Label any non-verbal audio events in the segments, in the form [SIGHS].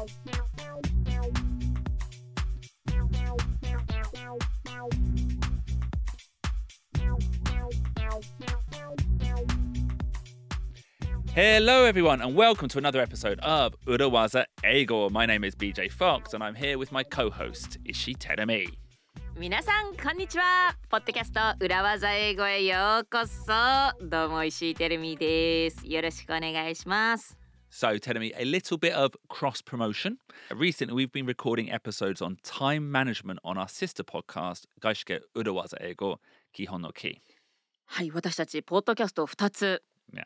Hello, everyone, and welcome to another episode of Urawaza Eigo. My name is BJ Fox, and I'm here with my co-host Ishi Terumi. 皆さんこんにちはポッドキャスト裏技英語へようこそどうも石井てるみですよろしくお願いします So, Terumi, a little bit of cross promotion. Recently, we've been recording episodes on time management on our sister podcast, Gaishike Urawaza Eigo Kihon no Ki. はい私たちポッドキャストを2つ.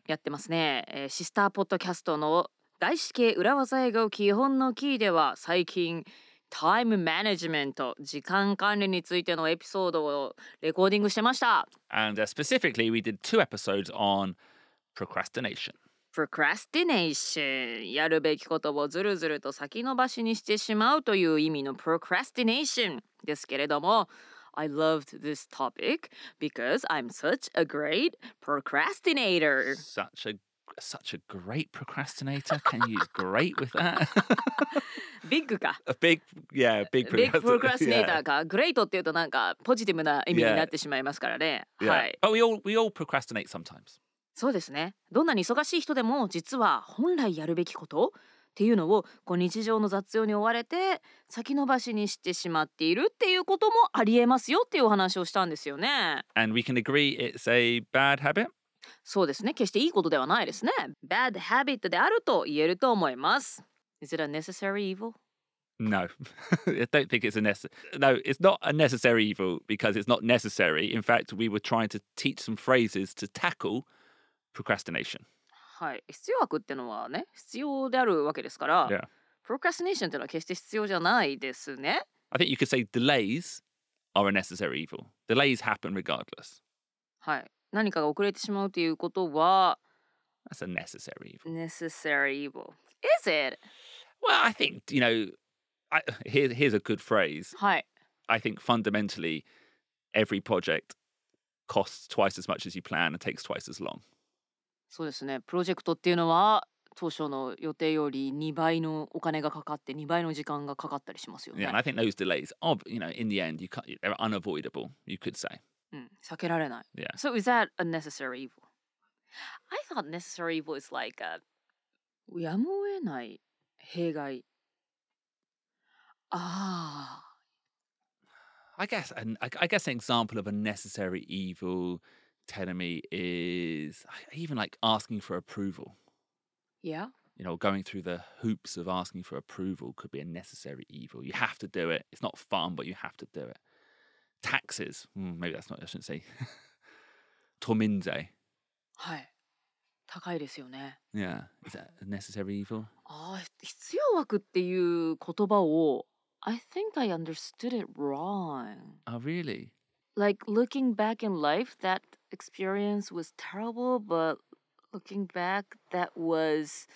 やってますね、えーシスターポッドキャストの外資系裏技英語基本のキーでは最近タイムマネジメント時間管理についてのエピソードをレコーディングしてました And uh, specifically, we did two episodes on procrastination. Procrastination やるべきことをずるずると先延ばしにしてしまうという意味の procrastination ですけれども I loved this topic because I'm such a great procrastinator Such a such a great procrastinator. Can you use great with that? ビッグか a big, yeah, big ビッグ procrastinator. procrastinator か great っていうとなんかポジティブな意味に.なってしまいますからね Yeah. はい But we all we all procrastinate sometimes. そうですねどんなに忙しい人でも実は本来やるべきことっていうのをこう日常の雑用に追われて先延ばしにしてしまっているっていうこともありえますよっていうお話をしたんですよね And we can agree it's a bad habit. そうですね決していいことではないですね bad habit であると言えると思います Is it a necessary evil? No, I don't think it's a necessary. No, it's not a necessary evil because it's not necessary. In fact, we were trying to teach some phrases to tackle procrastination. はい必要悪ってのはね必要であるわけですから、 Yeah. procrastination っていうのは決して必要じゃないですね I think you could say delays are a necessary evil. Delays happen regardless. はい何かが遅れてしまうということは That's a necessary evil. necessary evil Is it? Well, I think you know. I, here, here's a good phrase. はい I think fundamentally, every project costs twice as much as you plan and takes twice as long. そうですねプロジェクトっていうのは当初の予定より2倍のお金がかかって2倍の時間がかかったりしますよ Yeah, ね and I think those delays, are, you know, in the end, you can't, they're unavoidable. You could say, うん、避けられない yeah. So is that a necessary evil? I thought necessary evil is like a やむを得ない弊害ああ I guess, and I, I guess an example of a necessary evil, Tenemy, is even like asking for approval. いや You know, going through the hoops of asking for approval could be a necessary evil. You have to do it. It's not fun, but you have to do it. Taxes, hmm, maybe that's not. I shouldn't say. [LAUGHS] Torminze, はい高いですよね yeah, is that a necessary evil? ああ必要悪っていう言葉を I think I understood it wrong Oh, really? like looking back in life that experience was terrible but looking back that was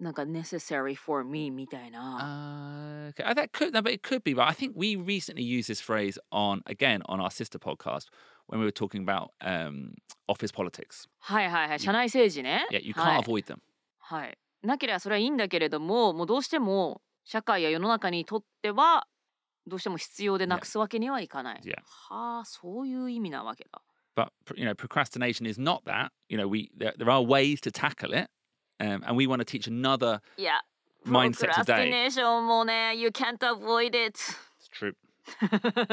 なんか necessary for me みたいな、 Uh, okay. Uh, that could, no, but it could be. But I think we recently used this phrase on again on our sister podcast when we were talking about um, office politics. はいはいはい社内政治ね Yeah, you は can't い avoid them. はい、なければそれはいいんだけれどももうどうしても社会や世の中にとっては どうしても必要でなくすわけにはいかない。Yeah. はあそういう意味なわけだ。But you know, procrastination is not that. You know, we there, there are ways to tackle it, um, and we want to teach another. いや、Mindset today. ネーションもね、You can't avoid it。It's true.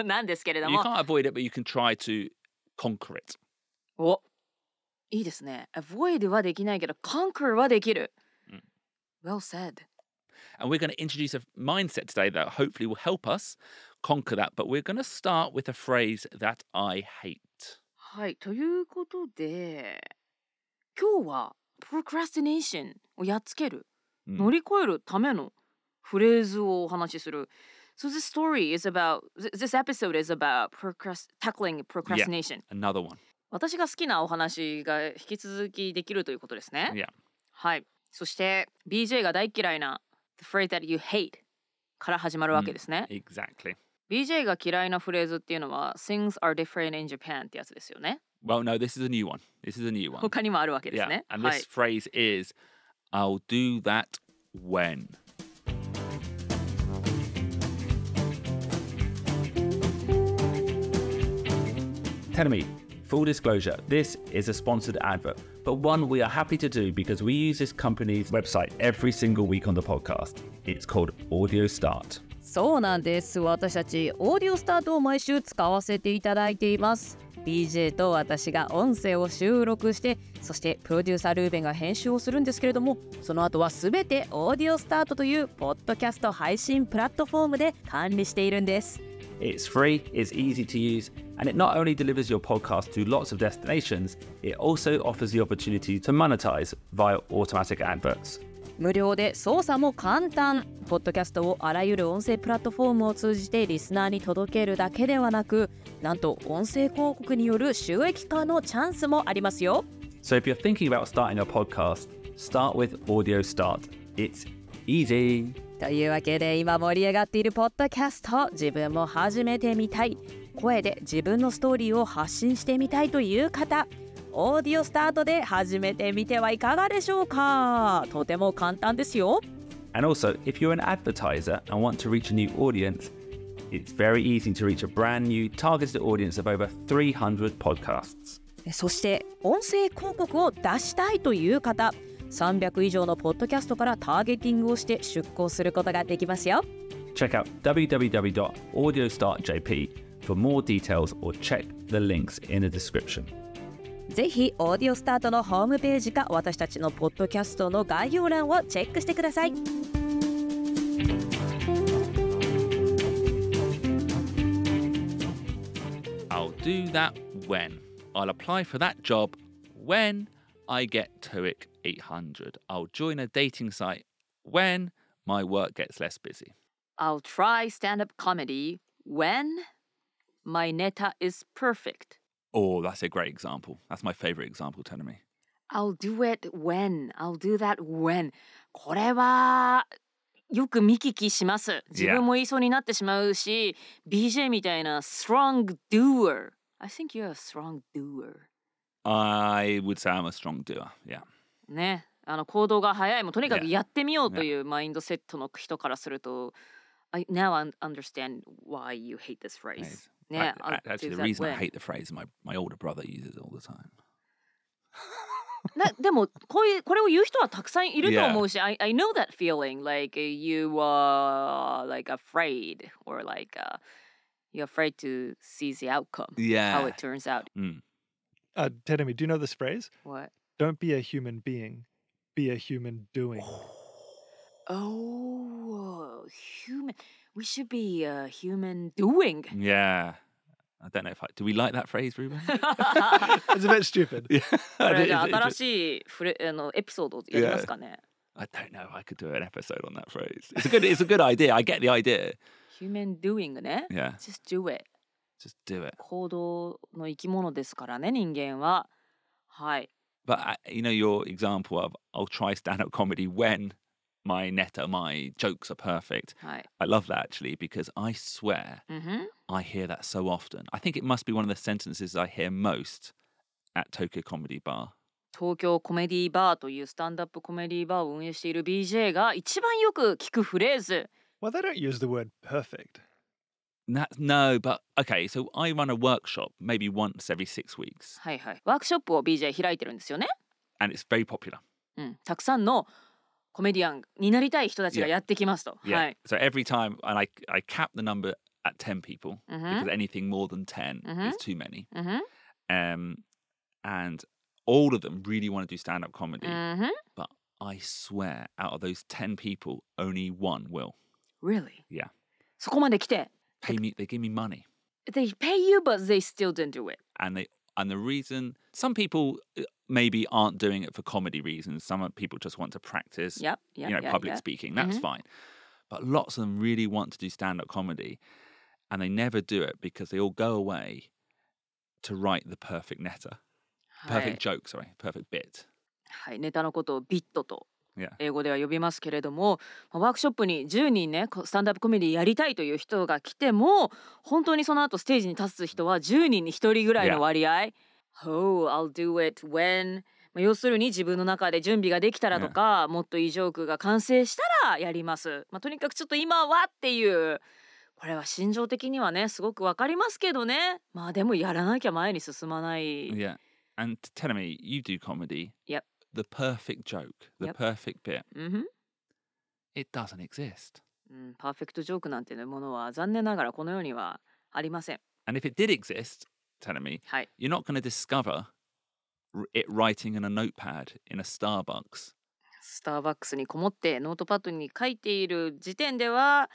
なんですけれど You も。can't avoid it, but you can try to conquer it. おいいですね。Avoid はできないけど、Conquer はできる。うん Well said. And we're going to introduce a mindset today that hopefully will help us conquer that. But we're going to start with a phrase that I hate. はい、ということで、今日は Procrastination をやっつける。うん乗り越えるためのフレーズをお話しする。So this story is about, th- this episode is about procrast tackling procrastination. Another one. 私が好きなお話が引き続きできるということですね。 Yeah. はい。そして BJ が大嫌いな the phrase that you hate から始まるわけですね。Mm, exactly. BJ が嫌いなフレーズっていうのは Things are different in Japan ってやつですよね。Well, no, this is a new one. This is a new one. 他にもあるわけですね。Yeah, and this phrase is I'll do that when. 10 me. Full disclosure, this is a sponsored advert. But one we are happy to do because we use this company's website every single week on the podcast. It's called Audio Start. そうなんです私たちオーディオスタートを毎週使わせていただいています BJ と私が音声を収録してそしてプロデューサールーベンが編集をするんですけれどもその後はすべてオーディオスタートというポッドキャスト配信プラットフォームで管理しているんです It's free, it's easy to use, and it not only delivers your podcast to lots of destinations, it also offers the opportunity to monetize via automatic adverts. 無料で操作も簡単ポッドキャストをあらゆる音声プラットフォームを通じてリスナーに届けるだけではなくなんと音声広告による収益化のチャンスもありますよ So if you're thinking about starting a podcast, start with Audio Start. It's easy. というわけで今盛り上がっているポッドキャスト自分も始めてみたい声で自分のストーリーを発信してみたいという方オーディオスタートで始めてみてはいかがでしょうかとても簡単ですよ And also, if you're an advertiser and want to reach a new audience, it's very easy to reach a brand new targeted audience of over 300 podcasts. そして音声広告を出したいという方300以上のポッドキャストからターゲティングをして出稿することができますよ Check out www.audiostartjp for more details or check the links in the description. ぜひオーディオスタートのホームページか私たちのポッドキャストの概要欄をチェックしてください I'll do that when. I'll apply for that job when I get TOEIC 800. I'll join a dating site when my work gets less busy. I'll try stand-up comedy when my neta is perfect Oh, that's a great example. That's my favorite example, Tenemy. I'll do it when I'll do that when これはよく見聞きします自分も言いそうになってしまうし BJ みたいな strong doer I think you're a strong doer I would say I'm a strong doer. Yeah. ねあの行動が早いもうとにかく Yeah. やってみようというマインドセットの人からすると I now I understand why you hate this phrase Nice. ね A- a- I'll Actually, do the that reason I when hate the phrase, my, my older brother uses it all the time. [LAUGHS] なでもこういうこれを言う人はたくさんいると Yeah. 思うし、I, I know that feeling like uh, you are like afraid or like uh, you're afraid to see the outcome how Yeah. it turns out Mm. Uh, Tedemi, do you know this phrase? what Don't be a human being, be a human doing. [SIGHS] oh human we should be a human doing Yeah. I don't know if I do. We like that phrase, Ruben? [LAUGHS] It's a bit stupid. [LAUGHS] yeah. [LAUGHS] こ I れじゃあ don't- it- 新 it- しいフレあのエピソードをやりますかね、 I don't know. I could do an episode on that phrase. It's a good. It's a good idea. I get the idea. human doing ね Yeah. just do it Just do it. 行動の生き物ですからね人間ははい But uh, you know your example of I'll try stand-up comedy when my netta, my jokes are perfect. はい I love that actually because I swear うんふん I hear that so often. I think it must be one of the sentences I hear most at Tokyo Comedy Bar. 東京コメディバーというスタンダップコメディバーを運営している BJ が一番よく聞くフレーズ Well, they don't use the word perfect. That, no, but okay. So I run a workshop maybe once every six weeks, はいはいワークショップを BJ 開いてるんですよね、 and it's very popular. うん、たくさんのコメディアンになりたい人たちが Yeah. やってきますと、 Yeah. はい、 So every time, and I I cap the number at ten people うんふ because ん anything more than 10 Mhm. is too many. うんふん Um, and all of them really want to do stand up comedy. うんふん I swear, out of those 10 people, only one will. Really? Yeah. そこまで来て Pay me, they give me money. They pay you but they still didn't do it And they, and the reason, some people uh, maybe aren't doing it for comedy reasons. Some people just want to practice, Yep, yep, you know, yep, public yep. speaking. That's Mhm. fine. But lots of them really want to do stand up comedy and they never do it because they all go away to write the perfect netta, はい perfect joke, sorry, perfect bit. はい、ネタのことをビットと Yeah. 英語では呼びますけれどもまあワークショップに10人ねこスタンダップコメディやりたいという人が来ても本当にその後ステージに立つ人は10人に1人ぐらいの割合、Oh, I'll do it when. まあ要するに自分の中で準備ができたらとか、もっといいジョークが完成したらやります、まあ、とにかくちょっと今はっていう。これは心情的にはねすごくわかりますけどね。まあでもやらなきゃ前に進まない、Yeah. And telling me you do comedy. Yep. The perfect joke, the Yep. perfect bit, うんふん it doesn't exist. うん、パーフェクトジョークなんていうものは残念ながらこの世にはありません And if it did exist, telling me, はい you're not going to discover r- it writing in a notepad in a Starbucks. スターバックスにこもってノートパッドに書いている時点では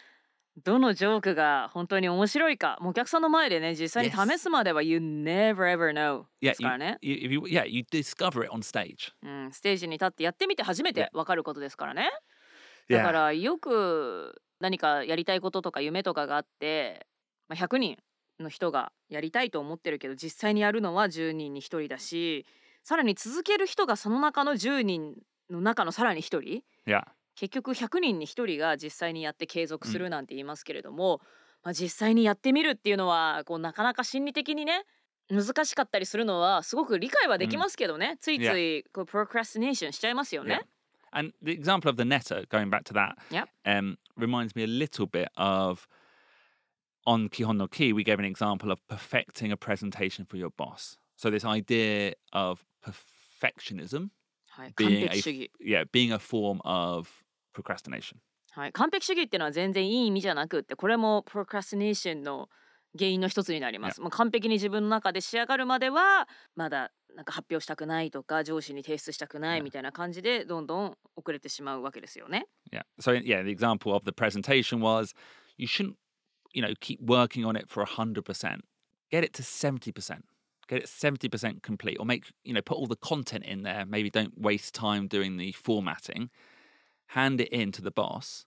どのジョークが本当に面白いかもうお客さんの前でね実際に.試すまでは You never ever know ですからね、you, you, yeah, you discover it on stage. うん、ステージに立ってやってみて初めて.わかることですからねだか.らよく何かやりたいこととか夢とかがあって、まあ、100人の人がやりたいと思ってるけど実際にやるのは10人に1人だしさらに続ける人がその中の10人の中のさらに1人 Yeah. 結局100人に1人が実際にやって継続するなんて言いますけれども、まあ、実際にやってみるっていうのはこうなかなか心理的にね難しかったりするのはすごく理解はできますけどね、ついついこうプロクラスティネーションしちゃいますよね。And the example of the netter, going back to that, Yep. um, reminds me a little bit of on Kihon no Ki, we gave an example of perfecting a presentation for your boss. So this idea of perfectionism being 璧 a yeah, being a form of procrastination. はい、完璧主義っていうのは全然いい意味じゃなくってこれもプロクラスティネーションの原因の一つになります。もう完璧に自分の中で仕上がるまではまだなんか発表したくないとか上司に提出したくない Yeah. みたいな感じでどんどん遅れてしまうわけですよね。Yeah. So yeah, the example of the presentation was you shouldn't, you know, keep working on it for hundred percent. Get it to seventy percent. Get it seventy percent complete, or make you know, put all the content in there. Maybe don't waste time doing the formatting. Hand it in to the boss,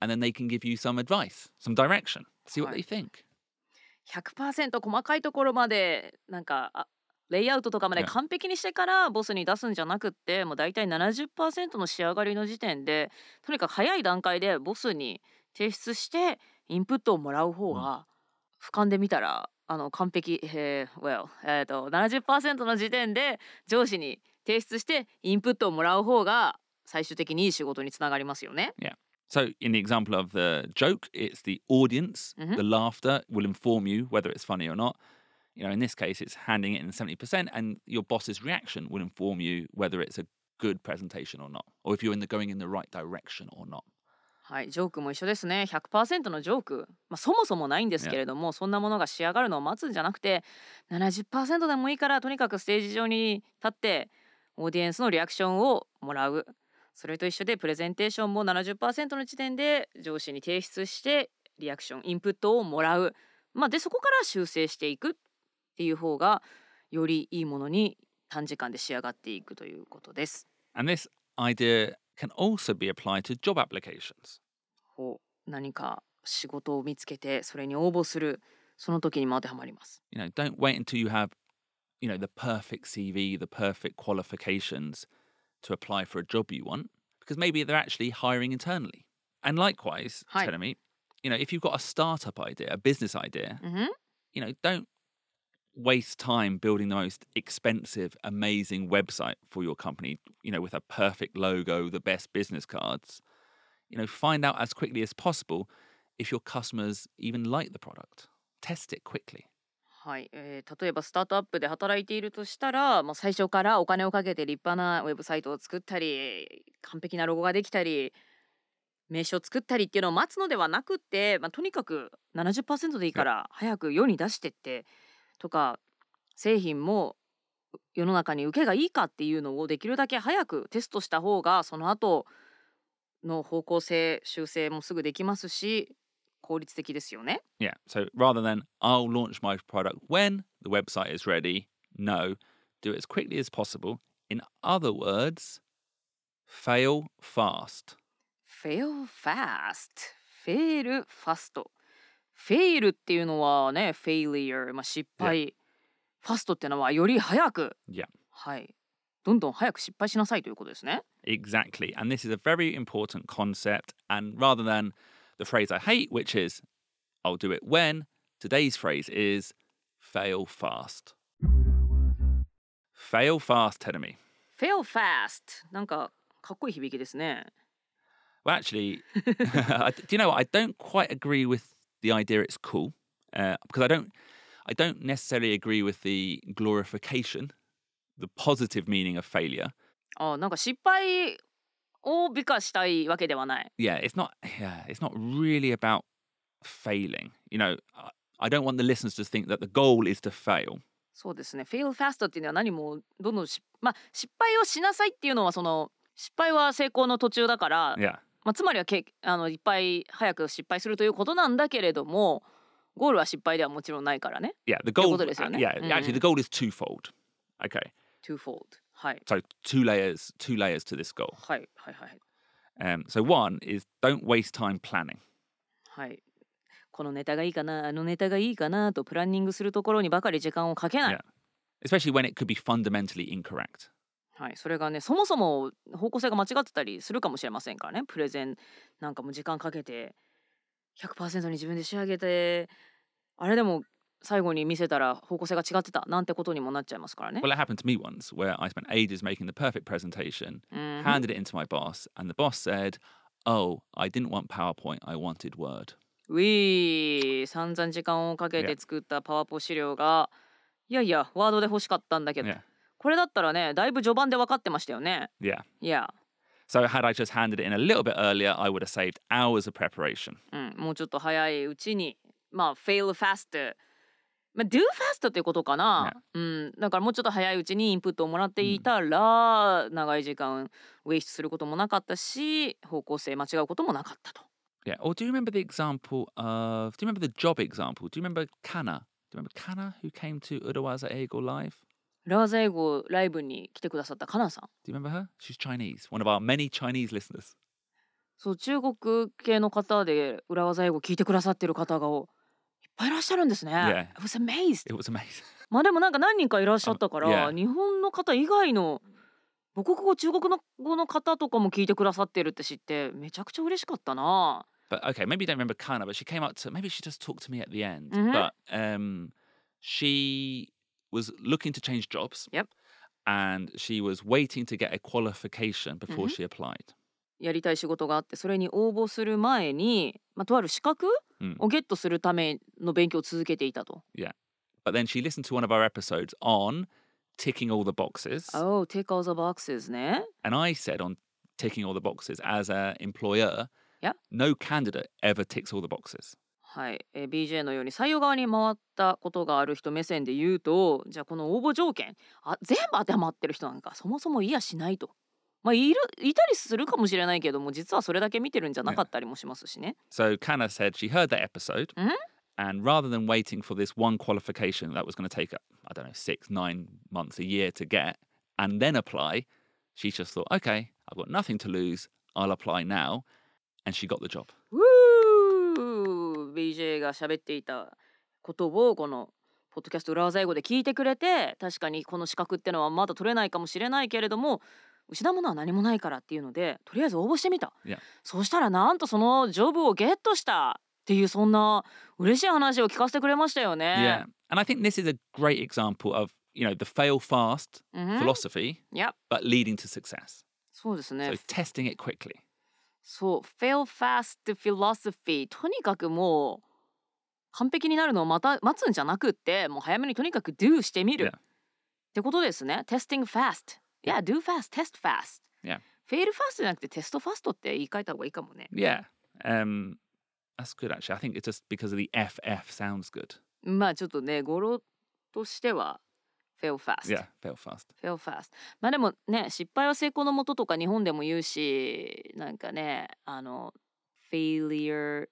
and then they can give you some advice, some direction. See what they think. 100%細かいところまでなんかあレイアウトとかまで.完璧にしてからボスに出すんじゃなくってもう大体70%の仕上がりの時点でとにかく早い段階でボスに提出してインプットをもらう方が俯瞰で見たらあの完璧、えー well えーと70%の時点で上司に提出してインプットをもらう方が最終的にいい仕事につながりますよね。So, in the example of the joke, it's the audience, Mhm. the laughter will inform you whether it's funny or not. You know, in this case, it's handing it in 70%, and your boss's reaction will inform you whether it's a good presentation or not, or if you're in the going in the right direction or not. はい、ジョークも一緒ですね。100%のジョーク、まあ、そもそもないんですけれども、そんなものが仕上がるのを待つんじゃなくて、70%でもいいから、とにかくステージ上に立って、オーディエンスのリアクションをもらう。それと一緒で、プレゼンテーションも70%の時点で上司に提出して、リアクション、インプットをもらう。まあ、で、そこから修正していくっていう方が、よりいいものに短時間で仕上がっていくということです。And this idea can also be applied to job applications. 何か仕事を見つけてそれに応募するその時にも当てはまります。You know, don't wait until you have, you know, the perfect CV, the perfect qualifications to apply for a job you want because maybe they're actually hiring internally. And likewise, Hi. me, you know, if you've got a startup idea, a business idea, mm-hmm. you know, don't waste time building the most expensive, amazing website for your company, you know, with a perfect logo, the best business cards. You know, find out as quickly as possible if your customers even like the product. Test it quickly. はい、えー例えばスタートアップで働いているとしたら、まあ、最初からお金をかけて立派なウェブサイトを作ったり完璧なロゴができたり名刺を作ったりっていうのを待つのではなくって、まあ、とにかく70%でいいから早く世に出してってとか製品も世の中に受けがいいかっていうのをできるだけ早くテストした方がその後の方向性修正もすぐできますし効率的ですよね。Yeah. So rather than I'll launch my product when the website is ready, no, do it as quickly as possible. In other words, fail fast. fail fast fail fast fail っていうのはね failure、まあ、失敗、fast っていうのはより早く Yeah. はいどんどん早く失敗しなさいということですね Exactly. And this is a very important concept. And rather than the phrase I hate, which is I'll do it when, today's phrase is fail fast. Fail fast, Tenemy. fail fast なんかかっこいい響きですね Well, actually, [LAUGHS] [LAUGHS] I- do you know what? I don't quite agree with the idea it's cool uh, because I don't I don't necessarily agree with the glorification, the positive meaning of failure. あなんか失敗 を美化したいわけではない。Yeah, it's not. Yeah, it's not really about failing. You know, I, don't want the listeners to think that the goal is to fail. そうですね。fail fast っていうのは何もどんどんしまあ失敗をしなさいっていうのはその失敗は成功の途中だから、Yeah, まあ、つまりはけあのいっぱい早く失敗するということなんだけれどもゴールは失敗ではもちろんないからね。yeah. The という goal. ことですよね。Yeah, うん actually, the goal is twofold. Okay, twofold はい so two layers, two layers to this goal. はいはいはい Um, so one is don't waste time planning. はい。このネタがいいかなあのネタがいいかなとプランニングするところにばかり時間をかけない。Yeah. especially when it could be fundamentally incorrect. はい、それがねそもそも方向性が間違ってたりするかもしれませんからねプレゼンなんかも時間かけて100%に自分で仕上げてあれでも最後に見せたら方向性が違ってたなんてことにもなっちゃいますからね。Well, it happened to me once where I spent ages making the perfect presentation, うん、handed it into my boss, and the boss said, Oh, I didn't want PowerPoint, I wanted Word. ウィー散々時間をかけて Yeah. 作ったパワポ資料がいやいやワードで欲しかったんだけど、Yeah. これだったらねだいぶ序盤で分かってましたよね。Yeah. いや、So, had I just handed it in a little bit earlier, I would have saved hours of preparation. うん、もうちょっと早いうちにまあ fail fast まあ do fast っていうことかな、うん、だからもうちょっと早いうちにインプットをもらっていたら、長い時間ウェイストすることもなかったし方向性間違うこともなかったと。Yeah. Or do you remember the example of, do you remember the job example? Do you remember Kana? Do you remember Kana who came to Urawaza Ego Live? 裏技英語ライブに来てくださったかなさん Do you remember her? She's Chinese, one of our many Chinese listeners. そう中国系の方で裏技英語聞いてくださってる方がぱいいらっしゃるんですね。Yeah. I was amazed. It was amazing. まあでもなんか何人かいらっしゃったから.日本の方以外の母国語中国の語の方とかも聞いてくださってるって知ってめちゃくちゃ嬉しかったな。But okay, maybe you don't remember Kana, but she came up to maybe she just talked to me at the end. Mhm. But um, she was looking to change jobs. Yep. And she was waiting to get a qualification before Mhm. she applied. やりたい仕事があってそれに応募する前に、まあ、とある資格うんをゲットするための勉強を続けていたと。But then she listened to one of our episodes on ticking all the boxes. Oh, take all the boxes ね。And I said on ticking all the boxes as an employer, Yeah. no candidate ever ticks all the boxes. はい、えー BJ のように採用側に回ったことがある人目線で言うとじゃあこの応募条件あ全部当てはまってる人なんかそもそもいやしないと。まあ、いるいたりするかもしれないけども実はそれだけ見てるんじゃなかったりもしますしね。So Kana said she heard that episode, Mhm. and rather than waiting for this one qualification that was going to take, I don't know, six, nine months, a year to get, and then apply, she just thought, okay, I've got nothing to lose. I'll apply now, and she got the job. ウー BJ が喋っていたことをこのポッドキャスト裏技英語で聞いてくれて確かにこの資格ってのはまだ取れないかもしれないけれども失うものは何もないからっていうのでとりあえず応募してみた、Yeah. そうしたらなんとそのジョブをゲットしたっていうそんな嬉しい話を聞かせてくれましたよ Yeah, ね。and I think this is a great example of you know the fail fast うん、philosophy, いや but leading to success. そうですね So。testing it quickly. そう fail fast philosophy とにかくもう完璧になるのをまた待つんじゃなくってもう早めにとにかく do してみる Yeah. ってことですね testing fast いや do fast test fast Yeah. fail fast じゃなくてテストファストって言い換えた方がいいかもね Yeah, um, that's good actually. I think it's just because of the FF sounds good. まあちょっとね語呂としては fail fast Yeah, fail fast. fail fast まあでもね失敗は成功のもととか日本でも言うしなんかねあの failure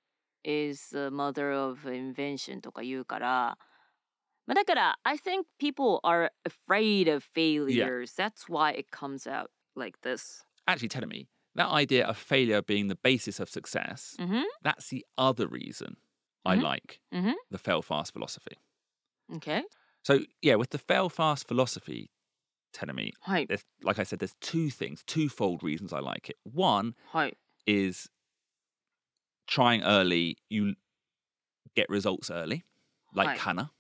is the mother of invention とか言うから まあだから I think people are afraid of failures that's why it comes out like this Actually, telling me that idea of failure being the basis of success, うん that's the other reason I Mhm. like うん the fail fast philosophy. OK So, yeah, with the fail fast philosophy, telling me, はい there's, like I said, there's two things, twofold reasons I like it. One はい is trying early, you get results early, like Hi. Kana,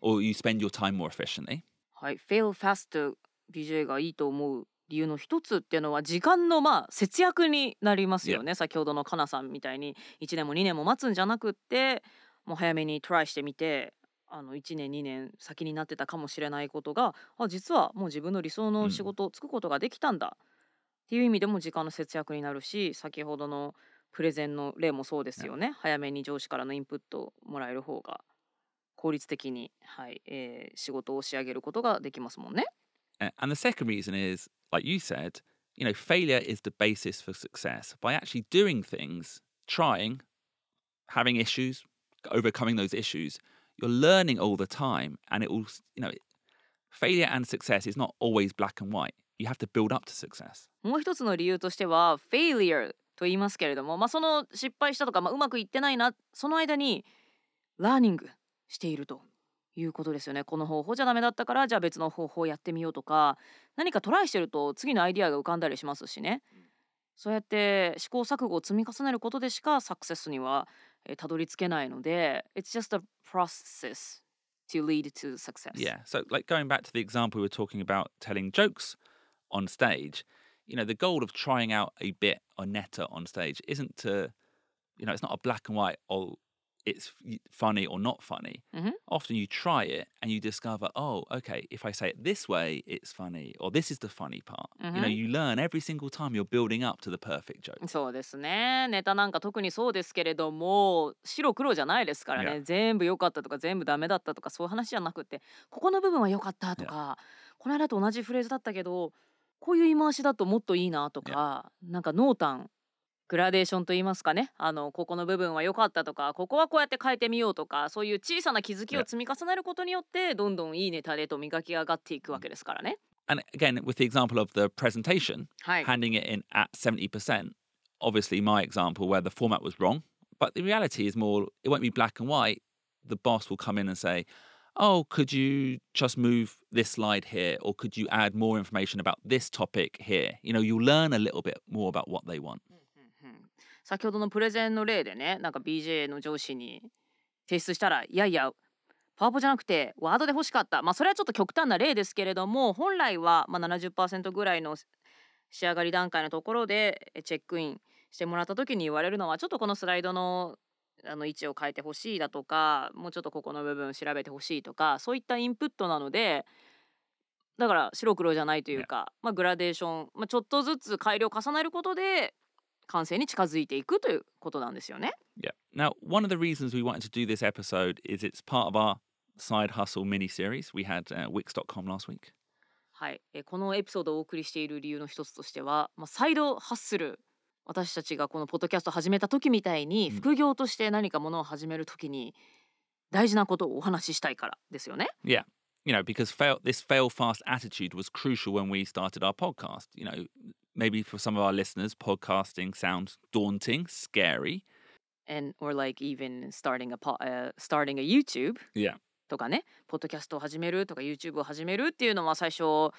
Or you spend your time more efficiently. はい、fail fast BJ がいいと思う理由の一つっていうのは時間のまあ節約になりますよね、先ほどのかなさんみたいに1年も2年も待つんじゃなくってもう早めにトライしてみてあの1年2年先になってたかもしれないことがあ実はもう自分の理想の仕事をつくことができたんだ、っていう意味でも時間の節約になるし先ほどのプレゼンの例もそうですよね、早めに上司からのインプットをもらえる方が効率的に、はいえー仕事を仕上げることができますもんね。And the second reason is, like you said, you know, failure is the basis for success. By actually doing things, trying, having issues, overcoming those issues, you're learning all the time. And it will, you know, failure and success is not always black and white. You have to build up to success. もう一つの理由としては failure と言いますけれども、まあ、その失敗したとか、まあ、うまくいってないなその間にラーニングしているということですよねこの方法じゃダメだったからじゃあ別の方法をやってみようとか何かトライしてると次のアイディアが浮かんだりしますしねそうやって試行錯誤を積み重ねることでしかサクセスにはえたどり着けないので It's just a process to lead to success Yeah. So, like going back to the example we were talking about telling jokes on stage, you know, the goal of trying out a bit or netta on stage isn't to, you know, it's not a black and white, oh, it's funny or not funny. Mhm. Often you try it and you discover, oh, okay, if I say it this way, it's funny, or this is the funny part. You know, Mhm. you learn every single time you're building up to the perfect joke. そうですねネタなんか特にそうですけれども白黒じゃないですからね、Yeah. 全部良かったとか全部ダメだったとかそういう話じゃなくってここの部分は良かったとか、この間と同じフレーズだったけどこういう言い回しだともっといいなとか、なんか濃淡グラデーションと言いますかねあのここの部分は良かったとかここはこうやって変えてみようとかそういう小さな気づきを.積み重ねることによってどんどんいいネタでと磨き上がっていくわけですからね。And again, with the example of the presentation, はい、handing it in at 70%. Obviously, my example where the format was wrong, but the reality is more, it won't be black and white. The boss will come in and say, Oh, could you just move this slide here? Or could you add more information about this topic here? You know, you'll learn a little bit more about what they want. うん先ほどのプレゼンの例でねなんか BJ の上司に提出したらいやいやパワポじゃなくてワードで欲しかった。まあそれはちょっと極端な例ですけれども本来はまあ70%ぐらいの仕上がり段階のところでえチェックインしてもらった時に言われるのはちょっとこのスライドのあの位置を変えてほしいだとかもうちょっとここの部分調べてほしいとかそういったインプットなのでだから白黒じゃないというか、まあ、グラデーション、まあ、ちょっとずつ改良を重ねることで完成に近づいていくということなんですよね。Yeah. Now, one of the reasons we wanted to do this episode is it's part of our side hustle mini series. We had uh, Wix.com last week. はい、えこのエピソードをお送りしている理由の一つとしては、まあ、サイドハッスル私たちがこのポッドキャスト始めた時みたいにうん副業として何かものを始める時に大事なことをお話ししたいからですよね。Yeah. You know, because fail, this fail fast attitude was crucial when we started our podcast. You know, maybe for some of our listeners, podcasting sounds daunting, scary. And or like even starting a, po- uh, starting a YouTube Yeah. とかねポッドキャストを始めるとか YouTube を始めるっていうのは最初ちょ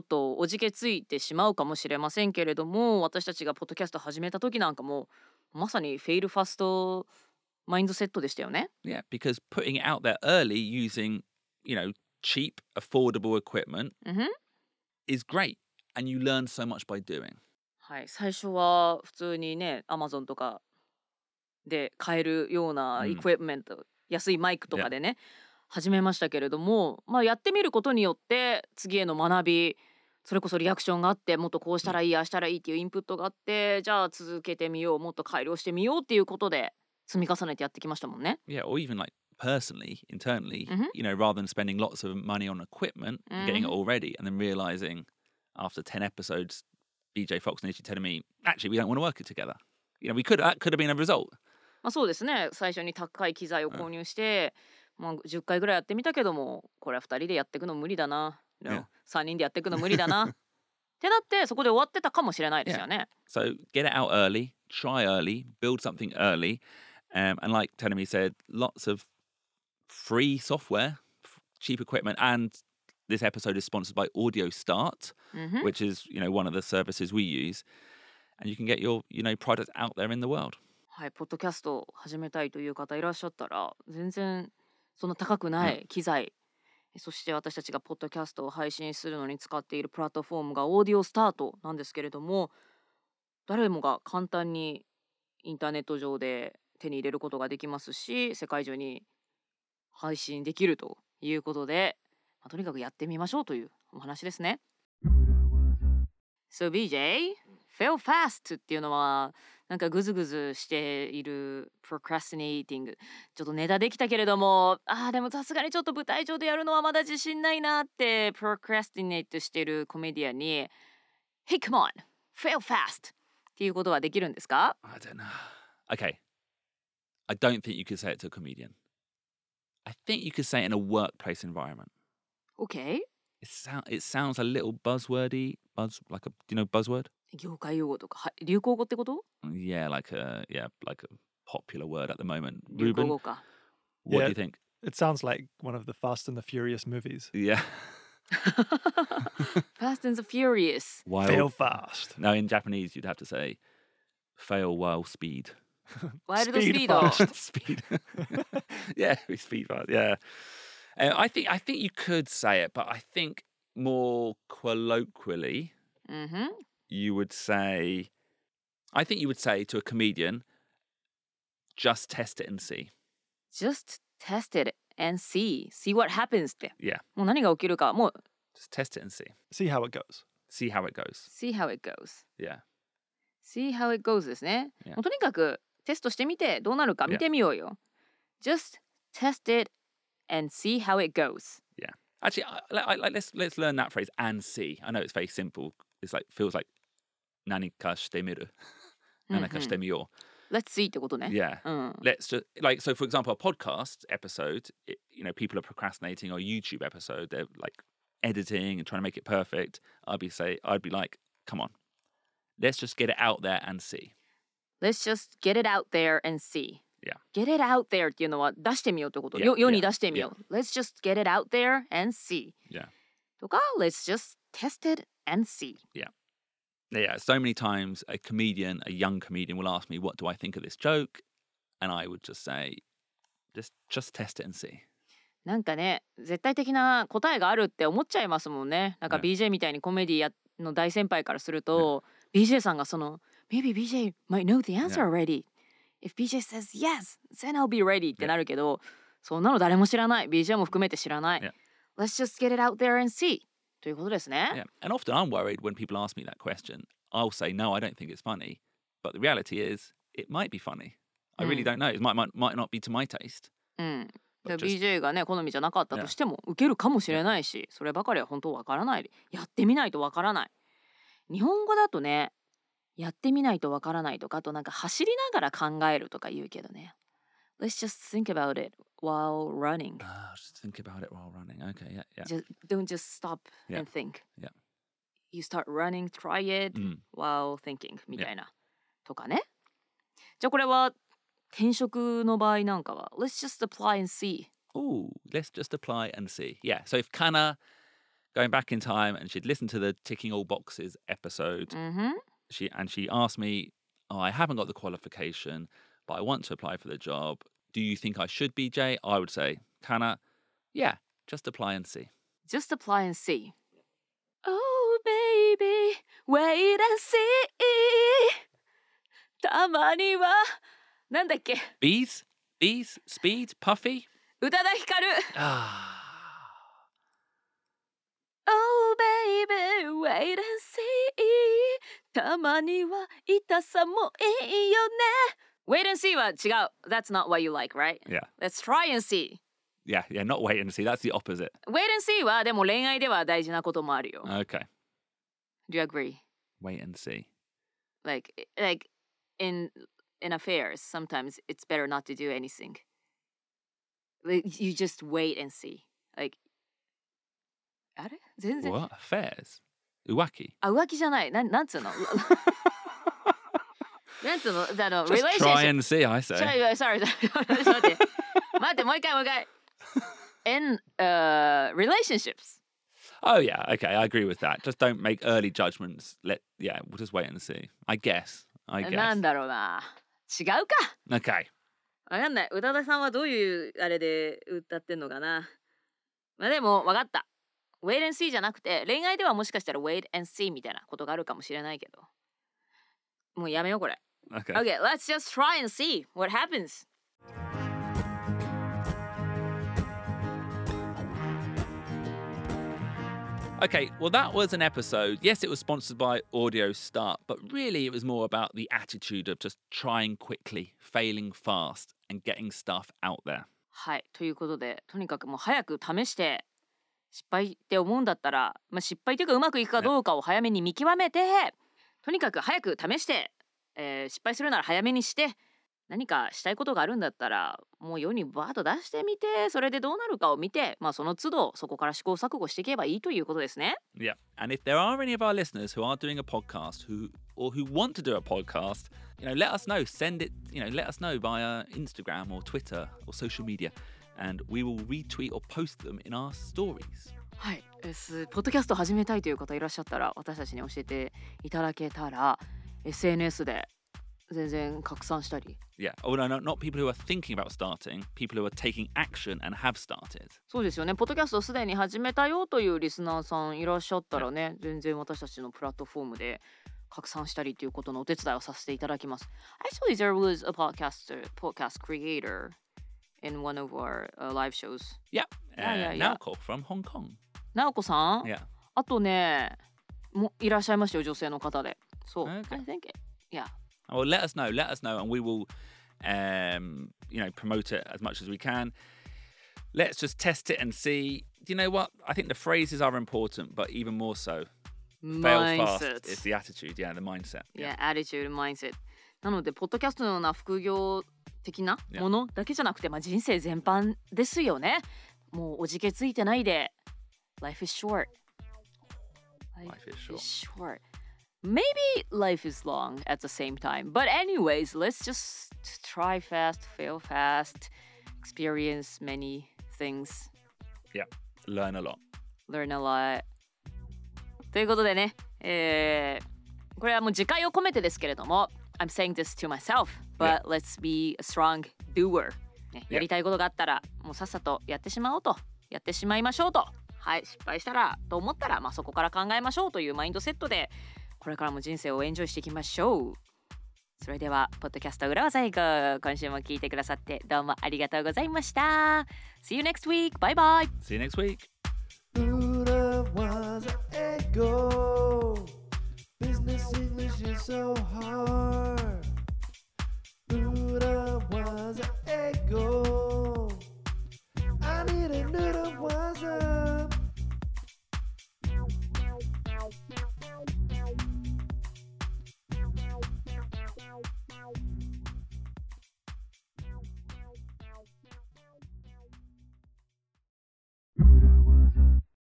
っとおじけついてしまうかもしれませんけれども私たちがポッドキャストを始めた時なんかもまさにフェイルファストマインドセットでしたよね。 Yeah. Because putting it out there early using, you know, cheap, affordable equipment うんふん is great. And you learn so much by doing. はい、最初は普通にね Amazon とかで買えるようなうんエクイプメント、安いマイクとかでね始めましたけれども、まあ、やってみることによって次への学びそれこそリアクションがあってもっとこうしたらいいああしたらいいっていうインプットがあってじゃあ続けてみようもっと改良してみようっていうことで積み重ねてやってきましたもんね。Yeah. Or even like personally, internally, Mhm. you know, rather than spending lots of money on equipment getting it Mhm. all ready and then realizing after 10 episodes, BJ Fox and Itchy telling me, actually, we don't want to work it together. You know, we could, that could have been a result. まあ、そうですね最初に高い機材を購入して、まあ、10回ぐらいやってみたけどもこれは2人でやっていくの無理だな、 Yeah. 3人でやっていくの無理だなってなってそこで終わってたかもしれないですよね。 [LAUGHS] So get it out early, try early, build something early. Um, and like Tenemy said, lots of free software, f- cheap equipment. And this episode is sponsored by Audio Start, うんふん which is, you know, one of the services we use. And you can get your, you know, product out there in the world. はい、ポッドキャストを始めたいという方いらっしゃったら全然そんな高くない機材、そして私たちがポッドキャストを配信するのに使っているプラットフォームがオーディオスタートなんですけれども誰もが簡単にインターネット上で手に入れることができますし世界中に配信できるということで、まあ、とにかくやってみましょうというお話ですね。So BJ, fail fast っていうのはなんかグズグズしている procrastinating ちょっとネタできたけれどもあーでもさすがにちょっと舞台上でやるのはまだ自信ないなって procrastinate してるコメディアンに Hey come on fail fast っていうことはできるんですか I don't know. Okay. I don't think you could say it to a comedian. I think you could say it in a workplace environment. ?OK? It, sound, it sounds a little buzzwordy. Buzz like a do you know buzzword? 業界用語とかは流行語ってこと Yeah, like a yeah, like a popular word at the moment. 流行 Ruben, 語か。 what do Yeah. you think? It sounds like one of the Fast and the Furious movies. Yeah. [LAUGHS] Fast and the Furious While Fail fast. no, in Japanese you'd have to say fail while speed. ワイルドス Speed ピード fast. speed. [LAUGHS] [LAUGHS] yeah, we speed fast. Yeah. Uh, I think I think you could say it, but I think more colloquially うんふん you would say I think you would say to a comedian just test it and see. Just test it and see see what happens って Yeah. もう何が起きるかもう Just test it and see. See how it goes. See how it goes. see how it goes Yeah. see how it goes ですね Yeah. もうとにかくテストしてみてどうなるか Yeah. 見てみようよ Just test it and see how it goes Actually, I, I, I, let's let's learn that phrase and see. I know it's very simple. It's like feels like nanika shitemiru, [LAUGHS] うんうん nanika shitemiyo. Let's see ってことね Yeah. うん let's just like so for example a podcast episode it, you know people are procrastinating or youtube episode they're like editing and trying to make it perfect i'd be say i'd be like come on let's just get it out there and see Let's just get it out there and see Yeah. Get it out there っていうのは出してみようってこと、Yeah, よ世に yeah, 出してみよう、Let's just get it out there and see Yeah. とか Let's just test it and see yeah so many times a comedian a young comedian will ask me what do i think of this joke and i would just say just just test it and see なんかね絶対的な答えがあるって思っちゃいますもんねなんかね BJ みたいにコメディやの大先輩からすると、BJ さんがその Maybe BJ might know the answer Yeah. already If BJ says yes then I'll be ready って.なるけど、そんなの誰も知らない BJ も含めて知らない. Let's just get it out there and see ということですね、yeah and often i'm worried when people ask me that question i'll say no i don't think it's funny but the reality is it might be funny i really Mm. don't know it might, might might not be to my taste うん BJ がね好みじゃなかったと.しても受けるかもしれないしそればかりは本当わからないやってみないとわからない日本語だとねやってみないとわからないとかあとなんか走りながら考えるとか言うけどね Let's just think about it while running Ah, just think about it while running. Okay, yeah, yeah. just don't just stop Yeah. and think Yeah. You start running try it Mm. while thinking みたいなとかねじゃあこれは転職の場合なんかは Let's just apply and see Oh, let's just apply and see. Yeah. So if Kana going back in time and she'd listened to the ticking all boxes episode, うんふん she and she asked me, "Oh, I haven't got the qualification, but I want to apply for the job. Do you think I should be Jay?" I would say, Kana, yeah, just apply and see. Just apply and see. Oh baby, wait and see. たまにはなんだっけ Bees, bees, speed, puffy. 宇多田ヒカル Ah, Oh baby, wait and see. たまには痛さもいいよね Wait and see は違う That's not what you like, right? yeah, Let's try and see. yeah, yeah. Not wait and see. That's the opposite. Wait and see はでも恋愛では大事なこともあるよ。 Okay, Do you agree? wait and see. like like in in affairs sometimes it's better not to do anything like you just wait and see like あれ全然 What affairs? Uwaki. あ浮気じゃないなんなんつうのなんつうのあの Just try and see. I say. sorry sorry 待って待ってもう一回もう一回 in uh relationships Oh yeah, okay, I agree with that. Just don't make early judgments. Let yeah, we'll just wait and see. I guess. I な guess. んだろうな違うか Okay. わかんない。宇多田さんはどういうあれで歌ってんのかな。まあでも分かった。Wait and see じゃなくて恋愛ではもしかしたら wait and see みたいなことがあるかもしれないけど。もうやめようこれ。Okay. Okay, let's just try and see what happens. Okay, well, that was an episode. Yes, it was sponsored by Audio Start, but really it was more about the attitude of just trying quickly, failing fast, and getting stuff out there. はい、ということで、とにかくもう早く試して失敗って思うんだったら、まあ、失敗というかうまくいくかどうかを早めに見極めて、とにかく早く試して、えー失敗するなら早めにして、何かしたいことがあるんだったら、もう世にバーッと出してみて、それでどうなるかを見て、まあその都度そこから試行錯誤していけばいいということですね。Yeah. And if there are any of our listeners who are doing a podcast who or who want to do a podcast, you know, let us know. Send it, you know, let us know via Instagram or Twitter or social media and we will retweet or post them in our stories. はい、ポッドキャスト始めたいという方いらっしゃったら私たちに教えていただけたら SNS で全然拡散したり Yeah. Oh no, no, not people who are thinking about starting, people who are taking action and have started. そうですよねポッドキャストすでに始めたよというリスナーさんいらっしゃったらね全然私たちのプラットフォームで拡散したりということのお手伝いをさせていただきます Actually there was a podcaster podcast creator in one of our、uh, live shows Yeah. Yeah, Uh, yeah, yeah. Naoko from Hong Kong. なおこさん Yeah. あとねもいらっしゃいましたよ女性の方でそう、 Okay. I think it yeah Well, let us know. Let us know, and we will, um, you know, promote it as much as we can. Let's just test it and see. Do you know what? I think the phrases are important, but even more so, fail fast Mindset. is the attitude. Yeah, the mindset. Yeah, attitude, mindset. なので、ポッドキャストのような副業 的な Yeah. ものだけじゃなくて、まあ、人生全般ですよね。もうおじけついてないで、Life is short. Life is short. Maybe life is long at the same time. But anyways, let's just try fast, fail fast, experience many things, Learn a lot. learn a lot. ということでね、えーこれはもう自戒を込めてですけれども、I'm saying this to myself, but let's be a strong doer. ね.やりたいことがあったら、もうさっさとやってしまおうと、やってしまいましょうと。はい、失敗したらと思ったら、まあ、そこから考えましょうというマインドセットで、これからも人生をエンジョイしていきましょう。それでは、ポッドキャスト裏技以降、今週も聞いてくださってどうもありがとうございました。See you next week! バイバイ See you next week. Buddha was an echo. Business English is so hard.